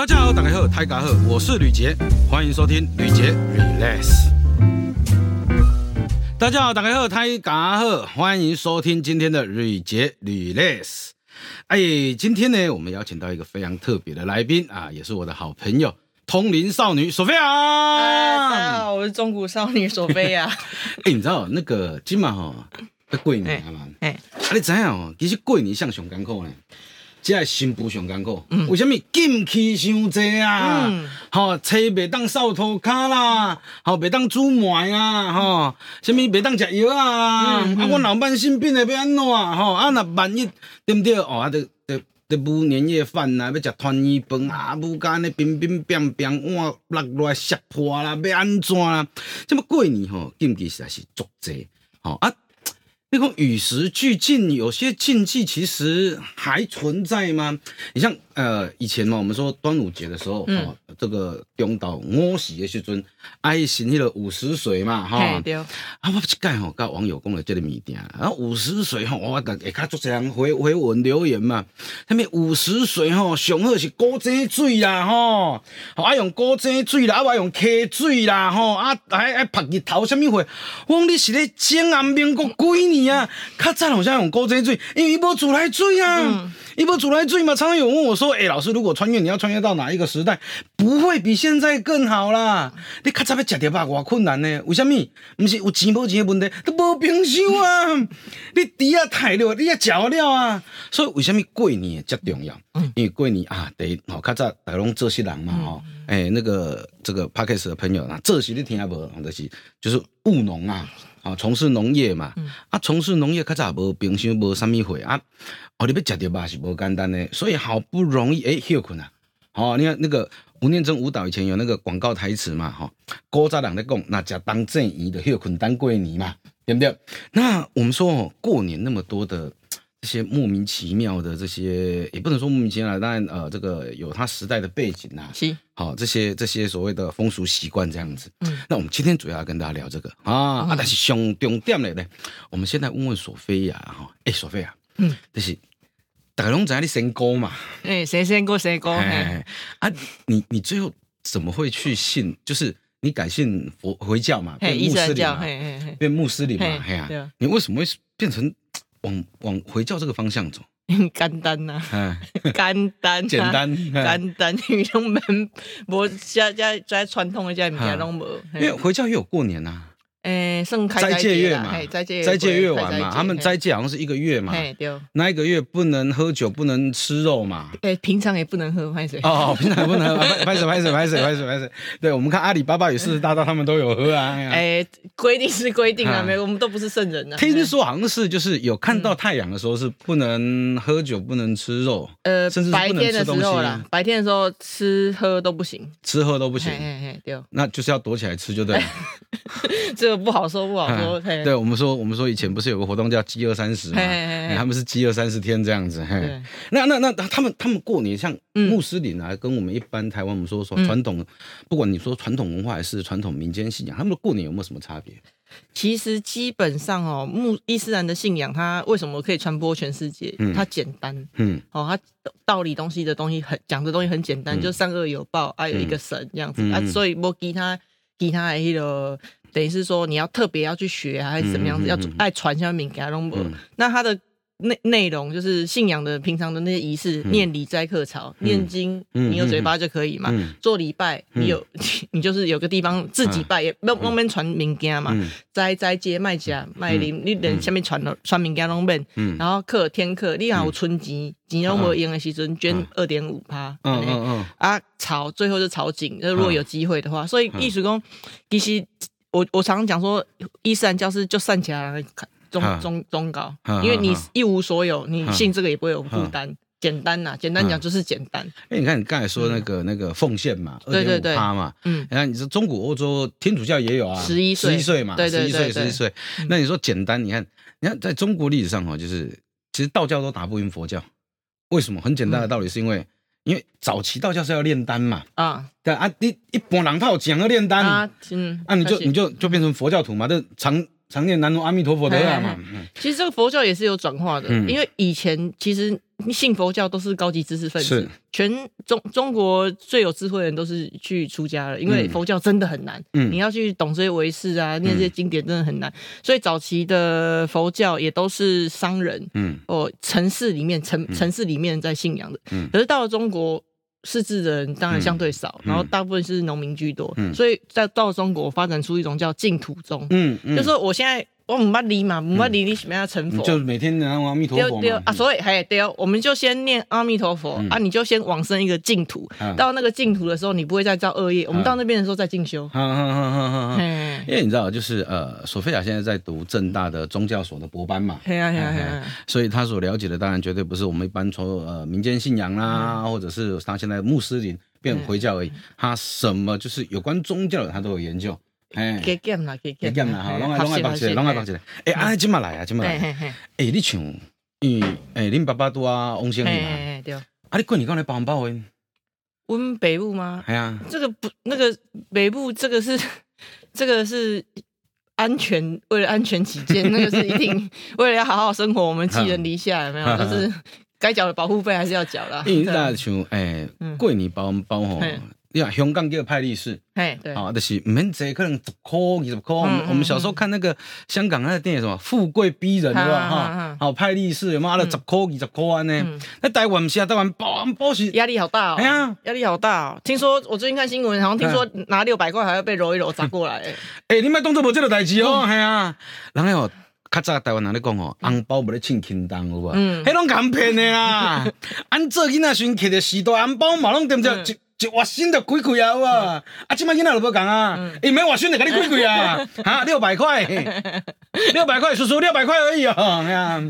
大家好，打开后泰嘎后，我是吕杰，欢迎收听吕杰 Relax。大家好，打开后泰嘎后，欢迎收听今天的吕杰 Relax。哎，今天呢，我们邀请到一个非常特别的来宾啊，也是我的好朋友，通灵少女索菲亚。大家好，我是中古少女索菲亚。哎，你知道那个今晚哈要过年嘛？哎，啊，你知影哦？其实过年像上艰苦呢。即个新妇上艰苦，为虾米禁气伤济啊？吼，车袂当扫涂骹啦，吼，袂当煮糜啊，吼，虾米袂当食药啊？啊，我老伴生病了要安怎？吼，啊，若万一对不对？哦，啊，得得得补年夜饭啊，要食团圆饭啊，补甲安尼冰冰冰冰碗落落来摔破啦，要安怎啦？这么过年吼，禁忌实在是足济，吼啊。那个与时俱进，有些禁忌其实还存在吗？你像。呃，以前嘛，我们说端午节的时候，哦，这个中岛午时的时阵，爱行迄个五十水嘛，哈，对。啊，我一盖吼，甲网友讲了这个物件，啊，五十水吼，我下下足多人回回文留言嘛，什么午时水吼，上好是古井水啦，吼，爱用古井水啦，啊，爱用溪水啦，吼，啊，还还拍日头什么货？我讲你是咧正安民国几年啊？较早好像用古井水，因为伊无自来水啊。一波自来水嘛，常常有问我说：“哎，老师，如果穿越，你要穿越到哪一个时代？不会比现在更好啦。你咔嚓要吃点吧，偌困难呢？为什么？不是有钱无钱的问题，都无冰箱啊！你底下太热，你也嚼了啊！所以为什么过年才重要？因为过年啊，得哦，咔嚓大龙这些人嘛，哈，哎，那个这个 p a r k e s 的朋友啊，这些你听下无？就是就是务农啊。”啊，从事农业嘛，啊，从事农业较早无冰箱，无啥物货啊，哦，你要食着吧是无简单的，所以好不容易诶休困啊，哦，你看那个吴念真舞蹈以前有那个广告台词嘛，哈，古早人在讲，那食当正义的休困当过年嘛，对不对？那我们说哦，过年那么多的。这些莫名其妙的这些，也不能说莫名其妙，当然呃，这个有它时代的背景呐。是。好，这些这些所谓的风俗习惯这样子。嗯。那我们今天主要要跟大家聊这个啊，啊，但是上重点的呢，我们现在问问索菲亚哈，哎，索菲亚，嗯，就是大龙在你先歌嘛？哎，谁先歌谁歌？哎，啊，你你最后怎么会去信？就是你改信佛回教嘛，变穆斯林嘛，变穆斯林嘛，嘿呀，你为什么会变成？往往回教这个方向走，简单 呐，简单，简单，简单，因为拢免无家家在传统的遮物件拢无，因为回教也有过年呐。诶，圣斋戒月嘛，斋戒斋戒月完嘛，他们斋戒好像是一个月嘛，那一个月不能喝酒，不能吃肉嘛。诶，平常也不能喝，拍水。哦，平常也不能喝，拍水，拍水，拍水，拍水，拍水。对，我们看阿里巴巴与四十大盗，他们都有喝啊。诶，规定是规定啊，没，我们都不是圣人啊。听说好像是就是有看到太阳的时候是不能喝酒，不能吃肉，呃，甚至白天的时候啦，白天的时候吃喝都不行，吃喝都不行。对，那就是要躲起来吃就对了。这个不好说，不好说。对，我们说，我们说以前不是有个活动叫饥饿三十嘛？他们是饥饿三十天这样子。那那那他们他们过年像穆斯林啊，跟我们一般台湾我们说说传统，不管你说传统文化还是传统民间信仰，他们的过年有没有什么差别？其实基本上哦，穆伊斯兰的信仰，它为什么可以传播全世界？它简单，嗯，哦，它道理东西的东西很讲的东西很简单，就善恶有报，还有一个神这样子啊，所以我给他给他一个。等于是说，你要特别要去学还是怎么样子？要爱传下面给他弄。那他的内内容就是信仰的平常的那些仪式，念礼斋课朝，念经，你有嘴巴就可以嘛。做礼拜，你有 你就是有个地方自己拜，也不外面传民间嘛。斋斋街卖家卖林，你等下面传了传民间拢免。然后课天课，你有春节钱拢无用的时阵，捐二点五趴。嗯嗯嗯。啊，朝最后就朝景，就如果有机会的话，所以艺术工其实。我我常常讲说，伊斯兰教是就散起来中中中高，因为你一无所有，你信这个也不会有负担，简单呐，简单讲就是简单。哎，你看你刚才说那个那个奉献嘛，二点五趴嘛，嗯，你看你说中古欧洲天主教也有啊，十一岁，十一岁嘛，十一岁十一岁，那你说简单，你看你看在中国历史上哈，就是其实道教都打不赢佛教，为什么？很简单的道理，是因为。因为早期道教是要炼丹嘛，啊，对啊，一一般人他有讲要炼丹，啊，嗯，啊，你就你就就变成佛教徒嘛，就常常念南无阿弥陀佛的嘛。其实这个佛教也是有转化的，因为以前其实信佛教都是高级知识分子，全中中国最有智慧的人都是去出家了，因为嗯。佛教真的很难，嗯。你要去懂这些唯识啊，念这些经典真的很难，所以早期的佛教也都是商人嗯。哦，城市里面城城市里面在信仰的，嗯。可是到了中国。识字的人当然相对少，嗯。然后大部分是农民居多，嗯。所以在到了中国发展出一种叫净土宗，嗯嗯，就说我现在我唔捌理嘛，唔捌理你什么样成佛，就每天念阿弥陀佛嘛。对对啊，所以嘿对哦，我们就先念阿弥陀佛、啊，你就先往生一个净土，嗯。到那个净土的时候，你不会再造恶业，我们到那边的时候再进修。哈哈哈哈哈因为你知道，就是呃，索菲亚现在在读正大的宗教所的博班嘛，嘿啊嘿啊嘿啊，所以他所了解的当然绝对不是我们一般从呃民间信仰啦，或者是他现在穆斯林变回教而已，他什么就是有关宗教的他都有研究，哎，给减啦，给减啦，哈，拢爱拢爱读一个，拢爱读一个，哎，安尼今嘛来啊，今嘛来，哎，你像，因为哎，恁爸爸拄啊往生嘿去嘛，对。啊，你过年讲来包红包的，温北部吗？系啊，这个不，那个北部这个是这个是安全，为了安全起见，那个是一定为了要好好生活，我们寄人篱下，有没有？就是该缴的保护费还是要缴啦。因为你对啊知像哎嗯。过年包红包吼嘿，你看香港叫派利市。嘿，对，啊，就是唔免坐，可能十块、二十块。我们嗯我们小时候看那个香港那个电影什么《富贵逼人》对吧？哈嗯，好派利市有没有？啊，十块、二十块安尼嗯。那台湾不是啊，台湾包红包是，压力好大哦。哎呀，压力好大哦！听说我最近看新闻，好像听说拿六百块还要被揉一揉砸过来。哎诶，你莫当做无这个代志嗯哦，系啊。人诶哦，较早台湾人咧讲哦，红包无咧称轻重有无？嗯迄拢敢骗的啦。按做囡仔时阵摕着时代红包嘛，拢点着嗯一。一月薪就几贵啊，哇。啊！啊，即摆囡仔就无共啊，嗯。伊免月薪就甲你几贵啊，哈，六百块，六百块，叔叔六百块而已哦，哎呀，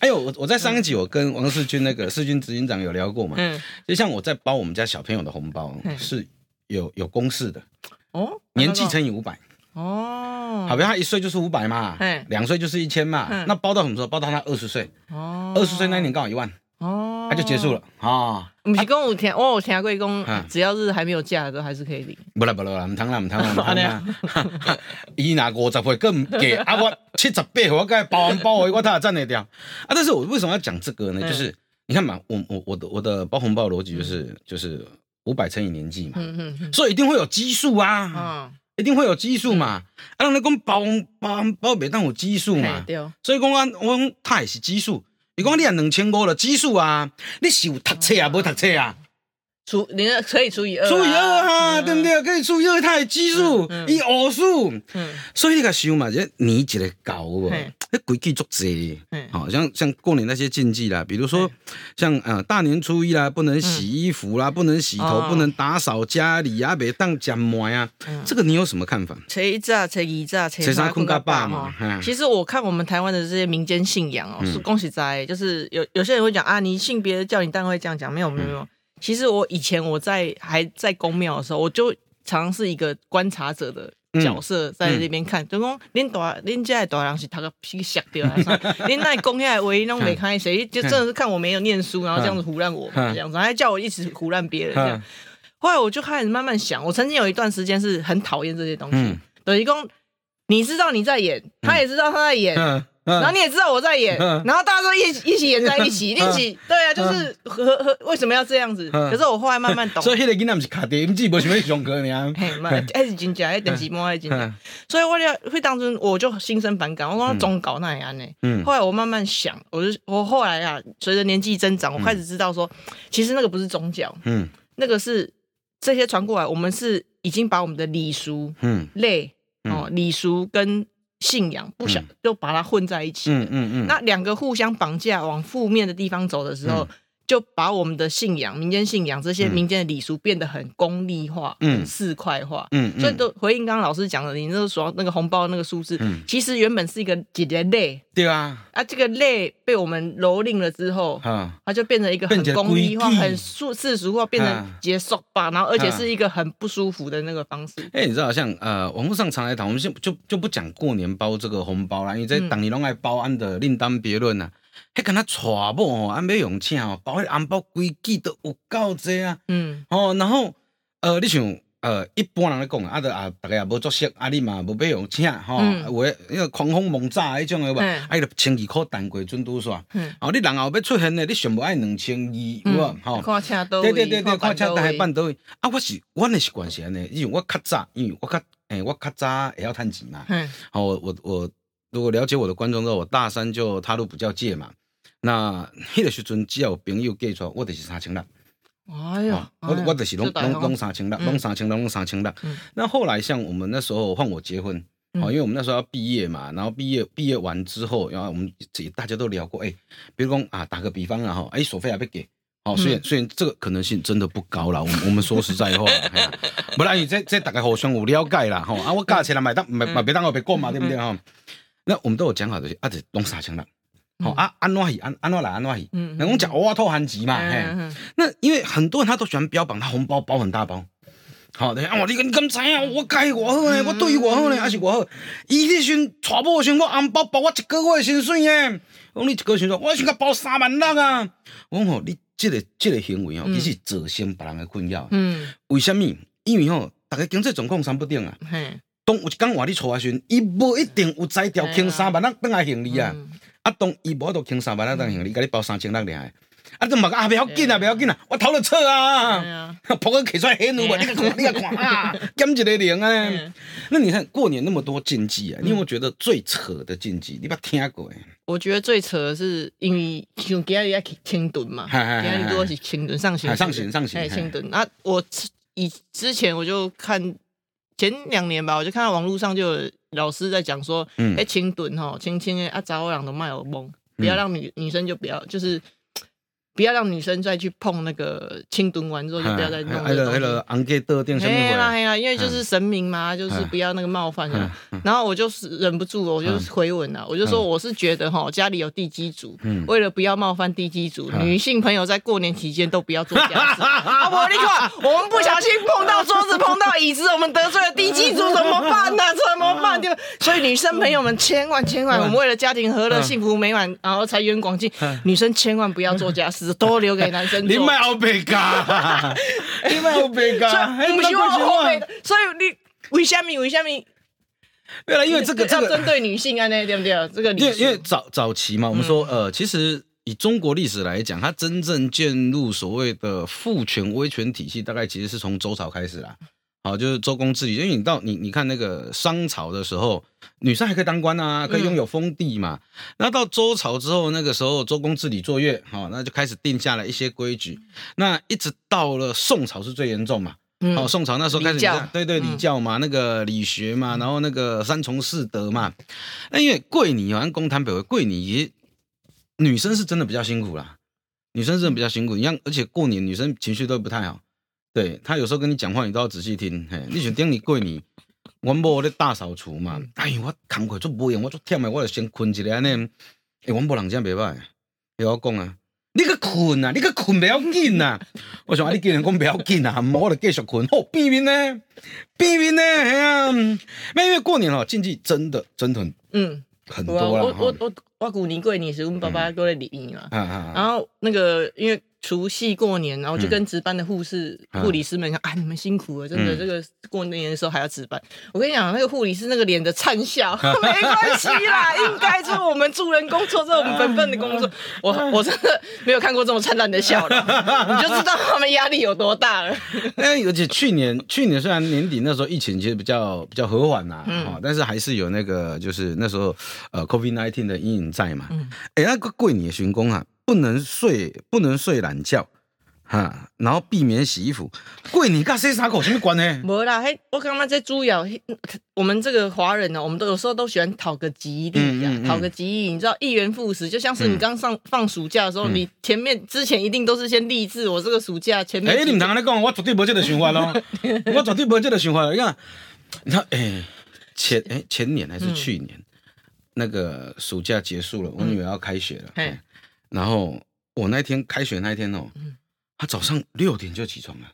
哎呦，我我在上一集我跟王世军那个世军执行长有聊过嘛，嗯，就像我在包我们家小朋友的红包嗯。是有有公式的，哦，年纪乘以五百。哦，好，比他一岁就是五百嘛嗯，两岁就是一千嘛嗯，那包到什么时候？包到他二十岁，哦，二十岁那一年刚好一万，哦，他就结束了啊。不是讲有听，我有听过讲嗯，只要是还没有嫁的都还是可以领。不啦不啦唔通啦唔通啦唔通啦。伊拿五十岁更唔给啊，我七十八岁我该包红包我我他也站得掉啊。但是我为什么要讲这个呢？嗯就是你看嘛，我我我的我的包红包逻辑就是就是五百乘以年纪嘛，嗯嗯嗯所以一定会有基数啊，嗯，一定会有基数嘛。啊，人咧讲包红包红包袂当有基数嘿嘛。对哦，所以讲我我讲他也是基数。伊讲你啊两千五了基数啊，你是有读册啊，无读册啊？除你那可以除以二啊，除以二啊，嗯对不？对？可以除以二，它的基数嗯，嗯伊偶数。嗯所以你个想嘛，这年一个搞无，嘿那规矩足济嘿。好像像过年那些禁忌啦，比如说像呃大年初一啦，不能洗衣服啦，不能洗头，嗯哦不能打扫家里啊，别当讲馍呀。嗯这个你有什么看法？初一早、初二早、初初三三困到饱嘛。其实我看我们台湾的这些民间信仰哦，嗯是恭喜在，就是有有些人会讲啊，你性别叫你当然会这样讲，没有没有没嗯有。其实我以前我在还在公庙的时候，我就常常是一个观察者的角色在那边看，就讲恁大恁家的大人是他个屁吓掉？恁那公下唯一弄没看谁，就真的是看我没有念书，然后这样子胡乱我嗯这样子，还叫我一直胡乱别人这样嗯。后来我就开始慢慢想，我曾经有一段时间是很讨厌这些东西嗯，等于讲你知道你在演，他也知道他在演，嗯然后你也知道我在演，嗯。然后大家都一起一起演在一起，一起对啊，就是和和为什么要这样子？嗯。可是我后来慢慢懂，所以迄个囡仔毋是卡地，毋只无想要上课尔。嘿，嘛，还是真假，还电视摸还是真所以我就会当中我就心生反感，我讲总搞那样呢。嗯。后来我慢慢想，我就我后来啊，随着年纪增长，我开始知道说，其实那个不是宗教，嗯。那个是这些传过来，我们是已经把我们的礼俗嗯。类哦，礼俗跟信仰不想嗯。都把它混在一起。嗯嗯嗯，那两个互相绑架，往负面的地方走的时候，嗯就把我们的信仰、民间信仰这些嗯民间的礼俗变得很功利化、嗯很市侩化。嗯所以都回应刚刚老师讲的，你那个说那个红包那个数字，嗯其实原本是一个姐姐类对啊，啊，这个类被我们蹂躏了之后，啊，它就变成一个很功利化、很世世俗化，变成啊结束吧，然后而且是一个很不舒服的那个方式。哎、你知道像呃，网络上常来谈，我们先就就不讲过年包这个红包啦，因为这嗯当年拢爱包，安的另当别论啦。迄敢若娶某吼，安要用钱吼，包迄红包规矩都有够济啊。嗯哦，然后呃，你想呃，一般人咧讲啊，都，啊，大家也无作息，啊，你嘛无要用请吼，有诶，迄个狂风猛炸迄种诶，无，啊，伊著千二箍单过准拄煞。哦，你人后要出现咧，你上无爱两千二，有无？吼，看车倒位，对对对对，看车倒位办倒位。啊，我是阮诶习惯是安尼，因为我较早，因为我较，诶，我较早会晓趁钱嘛。好，我我我，如果了解我的观众知道，我大三就踏入补教界嘛。那 迄个时阵，只要有朋友介绍，我就是三千六。哎呀，我我就是拢拢拢三千六，拢三千六，拢三千六。那后来像我们那时候换我结婚，好，因为我们那时候要毕业嘛，然后毕业毕业完之后，然后我们己大家都聊过，哎，比如讲啊，打个比方啊，哈，哎，手费还不给，好，虽然虽然这个可能性真的不高了，我们我们说实在话，不然你这这大概互相有了解啦，哈，啊，我价钱来买当买买别当我别过嘛，对不对哈？那我们都有讲好的，啊，得弄三千六。好啊，安怎去安安怎来安怎去？嗯，人讲吃偷含钱嘛，嘿。那因为很多人他都喜欢标榜他红包包很大包，好，对啊，你你敢知啊？我该我好呢，我对于我好呢，还是我好？伊迄时娶某时我红包包我一个月薪水耶。我讲你一个月薪水，我想甲包三万六啊。我讲吼，你这个这个行为吼，其实造成别人的困扰。嗯，为什么？因为吼，大家经济状况三不定啊。嘿，当有一讲话你娶的时阵，伊无一定有才调轻三万六等来行李啊。啊，当伊无都轻三万那当行李，甲你包三千六尔。啊，都嘛啊，不要紧啊，不要紧啊，我头了车啊，扑个起出来黑奴啊，你看，你看啊，减一个零啊。那你看过年那么多禁忌啊，你有没有觉得最扯的禁忌？你捌听过诶？我觉得最扯的是因为像今日要清炖嘛，今日多是清炖上行，上行上行，清炖。啊，我以之前我就看前两年吧，我就看到网络上就有。老师在讲说，哎，轻蹲哈，轻轻的啊，早晚都卖有懵，不要让女女生就不要，就是。不要让女生再去碰那个清炖完之后就不要再弄那个东西。嘿啦嘿啦，因为就是神明嘛，就是不要那个冒犯的。然后我就是忍不住，我就回吻了，我就说我是觉得哈，家里有地基主，为了不要冒犯地基主，女性朋友在过年期间都不要做家事。我你看，我们不小心碰到桌子，碰到椅子，我们得罪了地基主怎么办呢？怎么办？就所以女生朋友们千万千万，我们为了家庭和乐、幸福美满，然后财源广进，女生千万不要做家事。多留给男生做。你卖后背噶，你卖后背噶，不希望后背。所以你为什么？为什么？对了，因为这个这个针对女性啊，那对不对？这个因为因为早早期嘛，我们说呃，其实以中国历史来讲，它真正建入所谓的父权威权体系，大概其实是从周朝开始啦。好，就是周公治理，因为你到你你看那个商朝的时候，女生还可以当官啊，可以拥有封地嘛。那到周朝之后，那个时候周公治理作乐，好，那就开始定下了一些规矩。那一直到了宋朝是最严重嘛，好，宋朝那时候开始对对礼教嘛，那个理学嘛，然后那个三从四德嘛。那因为贵女好像公摊北为贵女，女生是真的比较辛苦啦，女生真的比较辛苦。你像而且过年女生情绪都不太好。对他有时候跟你讲话，你都要仔细听。嘿，你想顶你过年，我某咧大扫除嘛。哎呦，我工课做无用，我做忝的，我就先困一下安尼。哎，我某人真袂歹，要我讲啊，你去困啊，你去困不要紧呐。我想啊，你既然讲不要紧啊，我就继续困。哦，避免呢，避免呢，哎呀，那因为过年哦，禁忌真的真的很嗯很多啦。我我我我过年过年是我们爸爸过来礼仪嘛。然后那个因为。除夕过年，然后就跟值班的护士、护理师们讲：“啊，你们辛苦了，真的，这个过年的时候还要值班。”我跟你讲，那个护理师那个脸的灿笑，没关系啦，应该是我们助人工作，是我们本分的工作。我我真的没有看过这么灿烂的笑了，你就知道他们压力有多大了。那，而且去年去年虽然年底那时候疫情其实比较比较和缓啦，啊，但是还是有那个就是那时候呃 COVID nineteen 的阴影在嘛。哎，那个贵年巡工啊。不能睡，不能睡懒觉，哈，然后避免洗衣服。贵你干洗衫口什么关呢？没啦，嘿，我刚刚在主要，我们这个华人呢，我们都有时候都喜欢讨个吉利，讨个吉利。你知道一元复始，就像是你刚上放暑假的时候，你前面之前一定都是先励志。我这个暑假前面，哎，你们刚刚讲，我绝对没这个循环咯，我绝对没这个循环。你看，你看，哎，前哎前年还是去年，那个暑假结束了，我女儿要开学了。然后我那天开学那一天哦，他早上六点就起床了。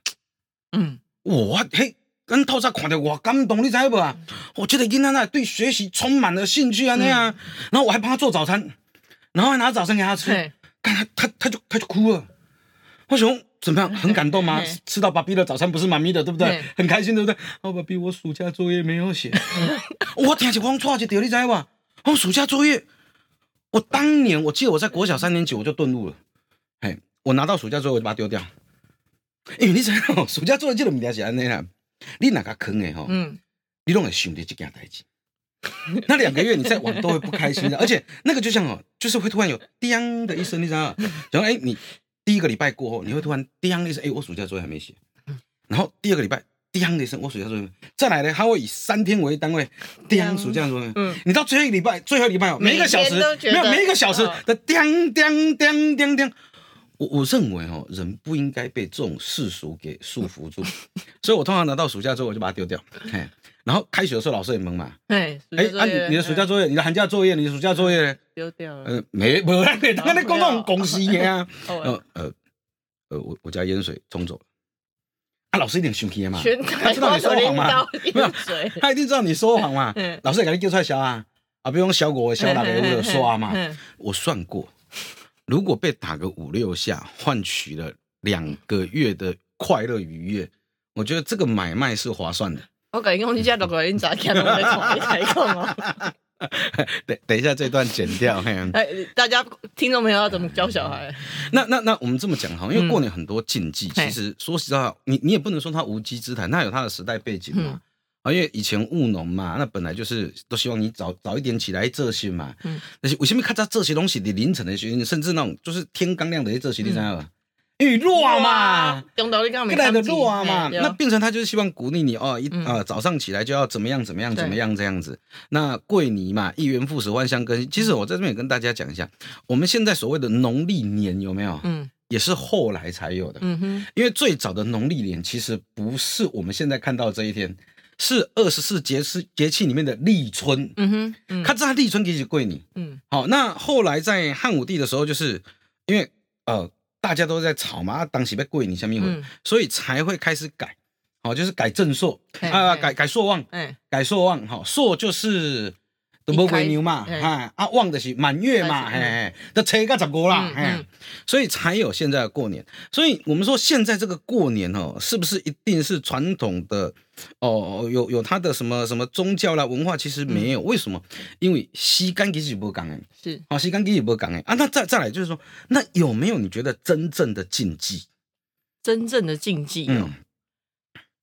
嗯，我嘿，跟透早看到我感动，你知不啊？我觉得囡仔那对学习充满了兴趣啊那样。然后我还帮他做早餐，然后还拿早餐给他吃。看他他他就他就哭了。我想怎么样？很感动吗？吃到爸比的早餐不是妈咪的，对不对？很开心，对不对？哦，爸比，我暑假作业没有写。我听起光错一条，你知吧？我，暑假作业，我当年我记得我在国小三年级我就顿悟了。哎，我拿到暑假作业我就把它丢掉。因为你知道，暑假作业这个物件是安尼啦，你哪个坑的吼？嗯，你拢会想着这件代志。那两个月你再玩都会不开心的，而且那个就像哦，就是会突然有“叮”的一声，你知道吗？然后哎，你第一个礼拜过后，你会突然“叮”一声，哎，我暑假作业还没写。然后第二个礼拜“叮”的一声，我暑假作业再来呢，他会以三天为单位“叮”暑假作业。嗯，你到最后一个礼拜，最后一个礼拜哦，每一个小时没有每一个小时的“叮叮叮叮叮”。我我认为哦，人不应该被这种世俗给束缚住，所以我通常拿到暑假之后，我就把它丢掉。嘿，然后开学的时候，老师也懵嘛。哎，哎，啊，你你的暑假作业，你的寒假作业，你的暑假作业丢掉了。呃，没，没，他跟那公众公司一样。呃呃呃，我我家淹水冲走了。啊，老师一定生气嘛？他知道你说谎嘛？没有，他一定知道你说谎嘛。老师也赶紧丢出来小啊，啊，比如用小我小哪个为了刷嘛。我算过。如果被打个五六下，换取了两个月的快乐愉悦，我觉得这个买卖是划算的。我感觉你家六个人咋看都在床台控哦。等等一下，这段剪掉。哎，大家听众朋友要怎么教小孩？那那那，我们这么讲哈，因为过年很多禁忌，其实说实话，你你也不能说它无稽之谈，它有它的时代背景嘛。啊，因为以前务农嘛，那本来就是都希望你早早一点起来这些嘛。嗯。那些为什么看到这些东西你凌晨的时候，甚至那种就是天刚亮的这些，你知道吗？因为热嘛，用到你刚没来的热嘛，那变成他就是希望鼓励你哦，一啊早上起来就要怎么样怎么样怎么样这样子。那桂泥嘛，一元复始，万象更新。其实我在这边也跟大家讲一下，我们现在所谓的农历年有没有？嗯。也是后来才有的。嗯哼。因为最早的农历年其实不是我们现在看到这一天。是二十四节是节气里面的立春，嗯哼，他在立春给起贵你，嗯，好，那后来在汉武帝的时候，就是因为呃大家都在吵嘛，当时被跪你下面会，所以才会开始改，好，就是改正朔啊，改改朔望，哎，改朔望，哈，朔就是。都无归牛嘛，哎啊旺的是满月嘛，嘿嘿，都车个十五啦，嘿，所以才有现在的过年。所以我们说现在这个过年哦，是不是一定是传统的？哦，有有它的什么什么宗教啦文化？其实没有，为什么？因为西干其实不讲哎，是好西干其实不讲哎啊。那再再来就是说，那有没有你觉得真正的禁忌？真正的禁忌哦。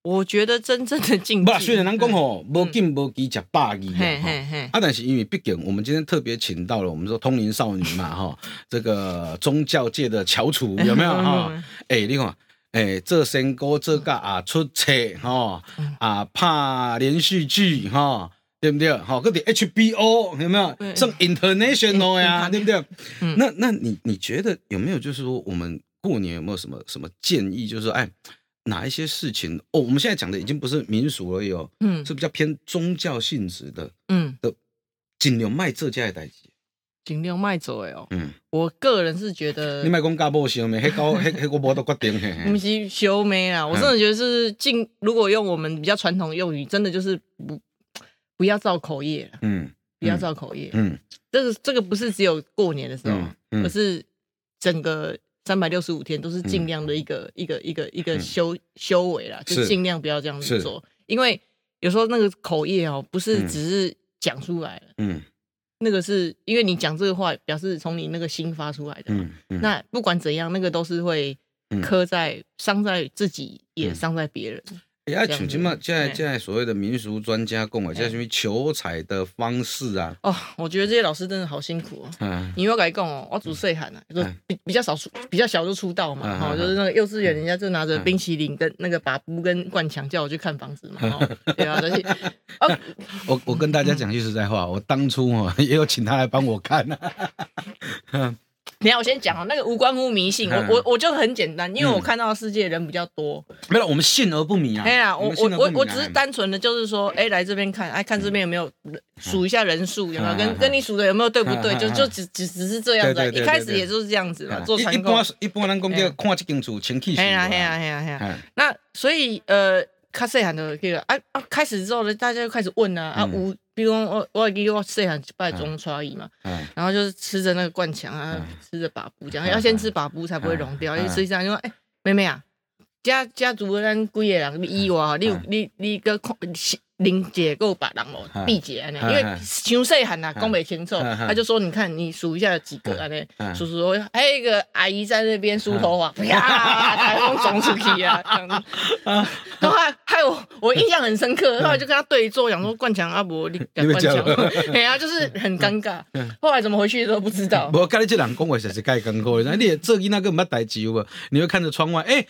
我觉得真正的禁忌，不，虽然人讲吼，无禁无忌食霸气啊，啊，但是因为毕竟我们今天特别请到了我们说通灵少女嘛，哈，这个宗教界的翘楚有没有哈？哎，你看，哎，这新歌这个啊出车哈，啊拍连续剧哈，对不对？好，个点 HBO 有没有？上 international 呀，对不对？那那你你觉得有没有就是说我们过年有没有什么什么建议？就是说，哎。哪一些事情哦？我们现在讲的已经不是民俗而已哦，嗯，是比较偏宗教性质的，嗯。的，尽量卖这家的代志，尽量卖走哎哦，嗯，我个人是觉得，你卖讲家婆修眉，黑高黑黑个波都决定，不是修眉啊，我真的觉得是尽，如果用我们比较传统用语，真的就是不不要造口业，嗯，不要造口业，嗯，这个这个不是只有过年的时候，而是整个。三百六十五天都是尽量的一个一个一个一个修修为啦，就尽量不要这样子做，因为有时候那个口业哦，不是只是讲出来了，嗯，那个是因为你讲这个话，表示从你那个心发出来的，嗯嗯，那不管怎样，那个都是会磕在伤在自己，也伤在别人。哎，像今嘛，现在现在所谓的民俗专家讲啊，叫什么求财的方式啊？哦，我觉得这些老师真的好辛苦哦。嗯，你要改讲哦，我祖岁寒啊，就比比较少出，比较小就出道嘛。哈，就是那个幼稚园，人家就拿着冰淇淋跟那个把布跟灌墙叫我去看房子嘛。对啊，而且，我我跟大家讲句实在话，我当初哦也有请他来帮我看啊。你看，我先讲哦，那个无关乎迷信，我我我就很简单，因为我看到世界人比较多。没有，我们信而不迷啊。哎呀，我我我我只是单纯的就是说，哎，来这边看，哎，看这边有没有数一下人数，有没有跟跟你数的有没有对不对？就就只只只是这样子，一开始也就是这样子嘛，做参考。一般一般人讲叫看这间厝清气。嘿呀嘿呀嘿呀嘿呀。那所以呃，卡细汉的这个啊啊，开始之后呢，大家就开始问啊啊有。比如我我给我细汉拜中初一嘛，然后就是吃着那个灌肠啊，吃着把布这样，要先吃把布才不会融掉，因为实际上因为哎妹妹啊，家家族咱几个人以外，你有你你个玲姐够把人哦，毕姐安尼，因为伤细汉啊，讲袂清楚，他就说你看你数一下几个？安尼，数数还有一个阿姨在那边梳头发，啪，台风冲出去啊，然后还还有我印象很深刻，后来就跟他对坐，讲说冠强阿伯你敢冠强，对啊，就是很尴尬，后来怎么回去都不知道。我跟你这人讲话实是太尴尬的，你这囡那个没代志无？你会看着窗外，哎。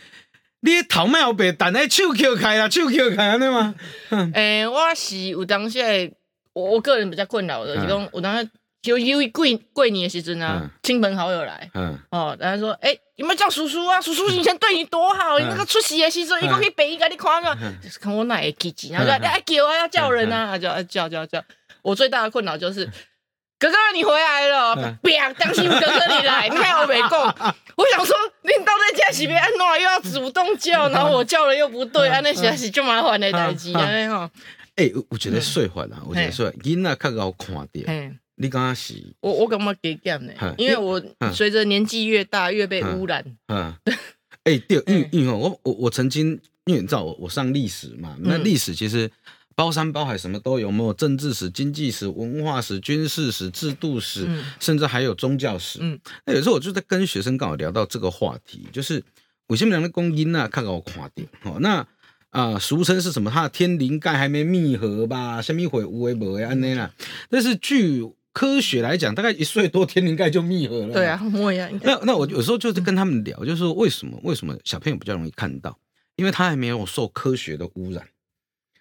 你头卖有白，但系手翘开啦，手翘开安尼嘛。诶，我是有当时，我我个人比较困扰的，是讲有当时就因为过过年的时阵啊，亲朋好友来，嗯。哦，然后说，诶，有没有叫叔叔啊？叔叔以前对你多好，你那个出席的时阵，一个可以背一个你看嘛，看我哪会记记，然后说，哎，叫啊，要叫人啊，叫叫叫叫，我最大的困扰就是。哥哥，你回来了！不要担心，哥哥你来，你看我没空。我想说，你到在家洗别安诺又要主动叫，然后我叫了又不对，安那实是就麻烦的代志，安尼吼。哎，我觉得睡坏了，我觉得睡囡仔较好看点。你刚刚是？我我感觉给减呢，因为我随着年纪越大，越被污染。嗯。哎，对，因为因为我我我曾经，因为你知道我我上历史嘛，那历史其实。包山包海什么都有，没有政治史、经济史、文化史、军事史、制度史，甚至还有宗教史。嗯，那有时候我就在跟学生刚好聊到这个话题，就是我先两个公因啊，看看我垮点。哦，那啊，俗称是什么？他的天灵盖还没密合吧？下面会无为不为安内啦。但是据科学来讲，大概一岁多天灵盖就密合了。对啊，我也。那那我有时候就是跟他们聊，就是说为什么？为什么小朋友比较容易看到？因为他还没有受科学的污染。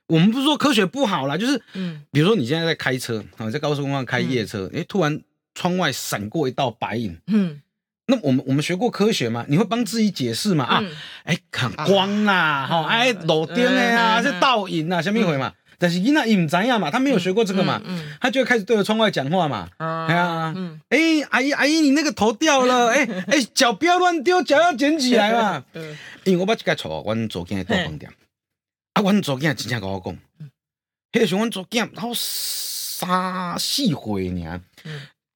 我们不是说科学不好啦，就是，嗯，比如说你现在在开车啊，在高速公路上开夜车，哎，突然窗外闪过一道白影，嗯，那我们我们学过科学嘛，你会帮自己解释嘛？啊，哎，看光啦，哈，哎，路灯的啊，是倒影啊，什么一回嘛？但是伊那伊唔知呀嘛，他没有学过这个嘛，他就会开始对着窗外讲话嘛，哎呀，哎，阿姨阿姨，你那个头掉了，哎哎，脚不要乱丢，脚要捡起来嘛，因为我把这个错，我昨天在大饭店。啊，阮做囝真正甲我讲，迄个时候阮做囝，然后三四岁尔。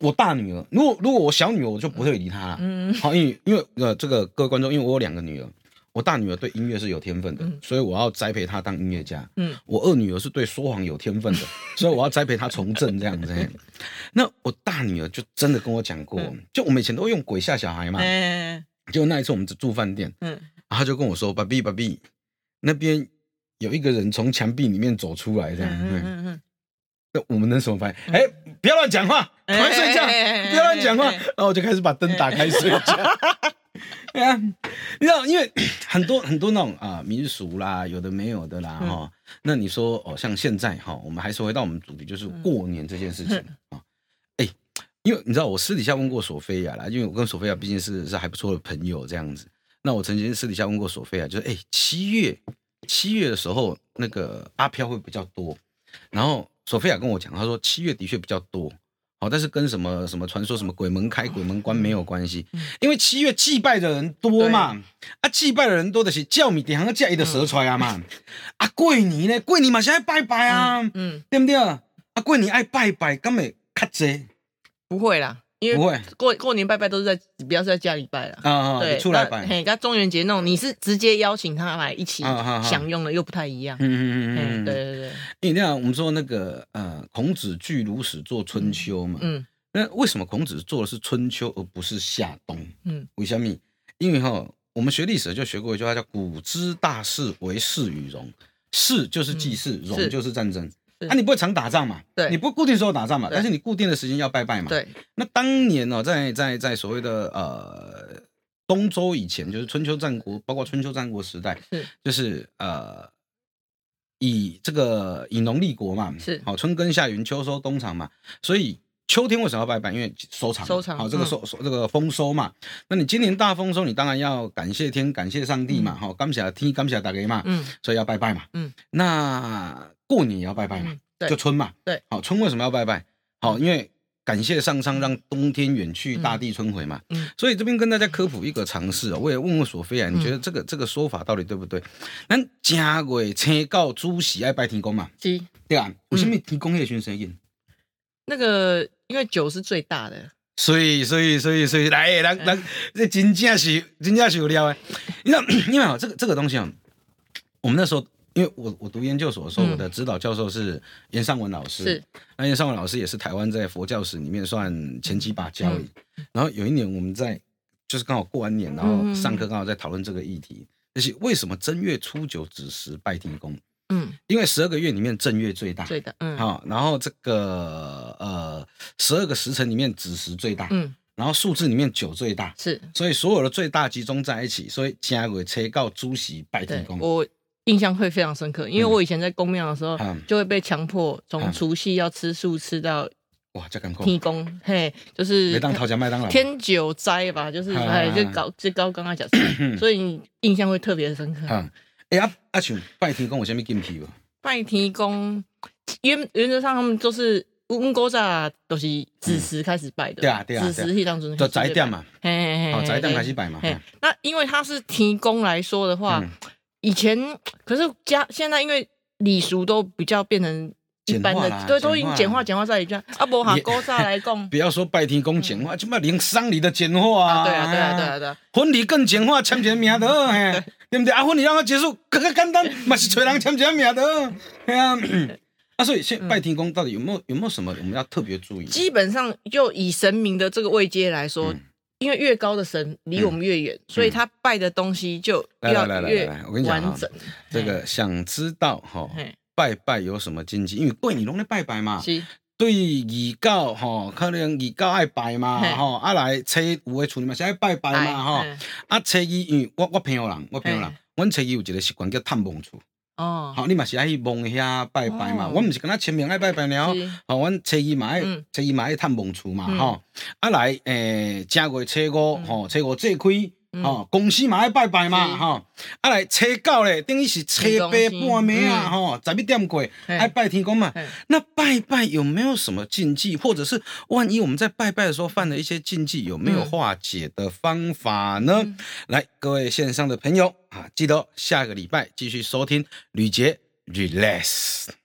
我大女儿，如果如果我小女儿，我就不会理她了。嗯，好，因为因为呃，这个各位观众，因为我有两个女儿，我大女儿对音乐是有天分的，所以我要栽培她当音乐家。嗯，我二女儿是对说谎有天分的，所以我要栽培她从政这样子。那我大女儿就真的跟我讲过，就我们以前都用鬼吓小孩嘛。嗯，就那一次我们住饭店，嗯，她就跟我说：“爸比，爸比，那边。”有一个人从墙壁里面走出来，这样，嗯嗯嗯，那我们能什么反应？哎，不要乱讲话，快睡觉，不要乱讲话。然后我就开始把灯打开睡觉。对啊，你知道，因为很多很多那种啊民俗啦，有的没有的啦，哈。那你说哦，像现在哈，我们还是回到我们主题，就是过年这件事情 啊。哎，因为你知道，我私底下问过索菲亚啦，因为我跟索菲亚毕竟是是还不错的朋友这样子。那我曾经私底下问过索菲亚，就是哎，七月。七月的时候，那个阿飘会比较多。然后索菲亚跟我讲，他说七月的确比较多，好，但是跟什么什么传说、什么鬼门开、鬼门关没有关系，因为七月祭拜的人多嘛。啊，祭拜的人多的是叫米点行个一的蛇出来啊嘛。啊，过年呢，过年嘛是爱拜拜啊，嗯，对不对？啊，过年爱拜拜，咁咪较济？不会啦。因为过过年拜拜都是在，不要是在家里拜了啊，对，出来拜。嘿，跟中元节那种，你是直接邀请他来一起享用的，又不太一样。嗯嗯嗯嗯，对对对。因为那样，我们说那个呃，孔子据鲁史做春秋嘛。嗯。那为什么孔子做的是春秋而不是夏冬？嗯，为什么？因为哈，我们学历史就学过一句话叫“古之大事，为事与戎”。事就是祭祀，戎就是战争。啊，你不会常打仗嘛？对，你不固定时候打仗嘛？但是你固定的时间要拜拜嘛？对。那当年呢，在在在所谓的呃东周以前，就是春秋战国，包括春秋战国时代，是就是呃以这个以农立国嘛，是好春耕夏耘秋收冬藏嘛，所以秋天为什么要拜拜？因为收场，收场好这个收收这个丰收嘛。那你今年大丰收，你当然要感谢天，感谢上帝嘛，好感谢天，感谢大家嘛，嗯，所以要拜拜嘛，嗯，那。过年也要拜拜嘛，就春嘛，对，好春为什么要拜拜？好，因为感谢上苍让冬天远去，大地春回嘛。嗯，所以这边跟大家科普一个常识啊，我也问问索菲亚，你觉得这个这个说法到底对不对？咱正月初告主喜爱拜天公嘛，是，对啊，为什么天公夜巡神印？那个因为酒是最大的，所以所以所以所以来，人人这真正是真正是有料诶。你知道，因为啊，这个这个东西啊，我们那时候。因为我我读研究所的时候，我的指导教授是严尚文老师，是。那严尚文老师也是台湾在佛教史里面算前几把交椅。然后有一年我们在就是刚好过完年，然后上课刚好在讨论这个议题，就是为什么正月初九子时拜天公？嗯，因为十二个月里面正月最大，最的，嗯，好，然后这个呃十二个时辰里面子时最大，嗯，然后数字里面九最大，是，所以所有的最大集中在一起，所以加为车告朱席拜天公。我。印象会非常深刻，因为我以前在公庙的时候，就会被强迫从除夕要吃素吃到哇，这敢天公嘿，就是没当讨价麦当劳。天九斋吧，就是哎，就搞就高刚刚讲，所以印象会特别深刻。哎呀，阿群拜天公有什么禁忌不？拜天公原原则上他们都是温哥扎都是子时开始拜的，对啊对啊，子时一当中就宅店嘛，嘿嘿嘿，宅店开始拜嘛。那因为他是天公来说的话。以前可是家现在因为礼俗都比较变成一般的，对，都已经简化简化在一句啊，不哈高炸来讲，不要说拜天公简化，起码连丧礼的简化啊，对啊对啊对啊对，婚礼更简化，签个名的，对不对啊？婚礼让它结束更加简单，嘛是找人签个名的，对啊。啊，所以现拜天公到底有没有有没有什么我们要特别注意？基本上就以神明的这个位阶来说。因为越高的神离我们越远，所以他拜的东西就要越完整。这个想知道哈，拜拜有什么禁忌？因为过年拢在拜拜嘛，对二九哈，可能二九爱拜嘛哈，啊来初有的厝里嘛是爱拜拜嘛哈，啊初二因为我我朋友人，我朋友人，阮初二有一个习惯叫探望厝。哦，好，你嘛是爱去墓遐拜拜嘛？我毋是跟他清明爱拜拜了，哦，阮初二嘛爱，初二嘛爱探墓厝嘛，吼，啊来，诶，正月初五，吼，初五节开。哦，公司嘛爱拜拜嘛，哈，啊来初九咧，等于是初八半暝啊，哈，十一点过爱拜天公嘛。那拜拜有没有什么禁忌，或者是万一我们在拜拜的时候犯了一些禁忌，有没有化解的方法呢？来，各位线上的朋友啊，记得下个礼拜继续收听吕杰 Relax。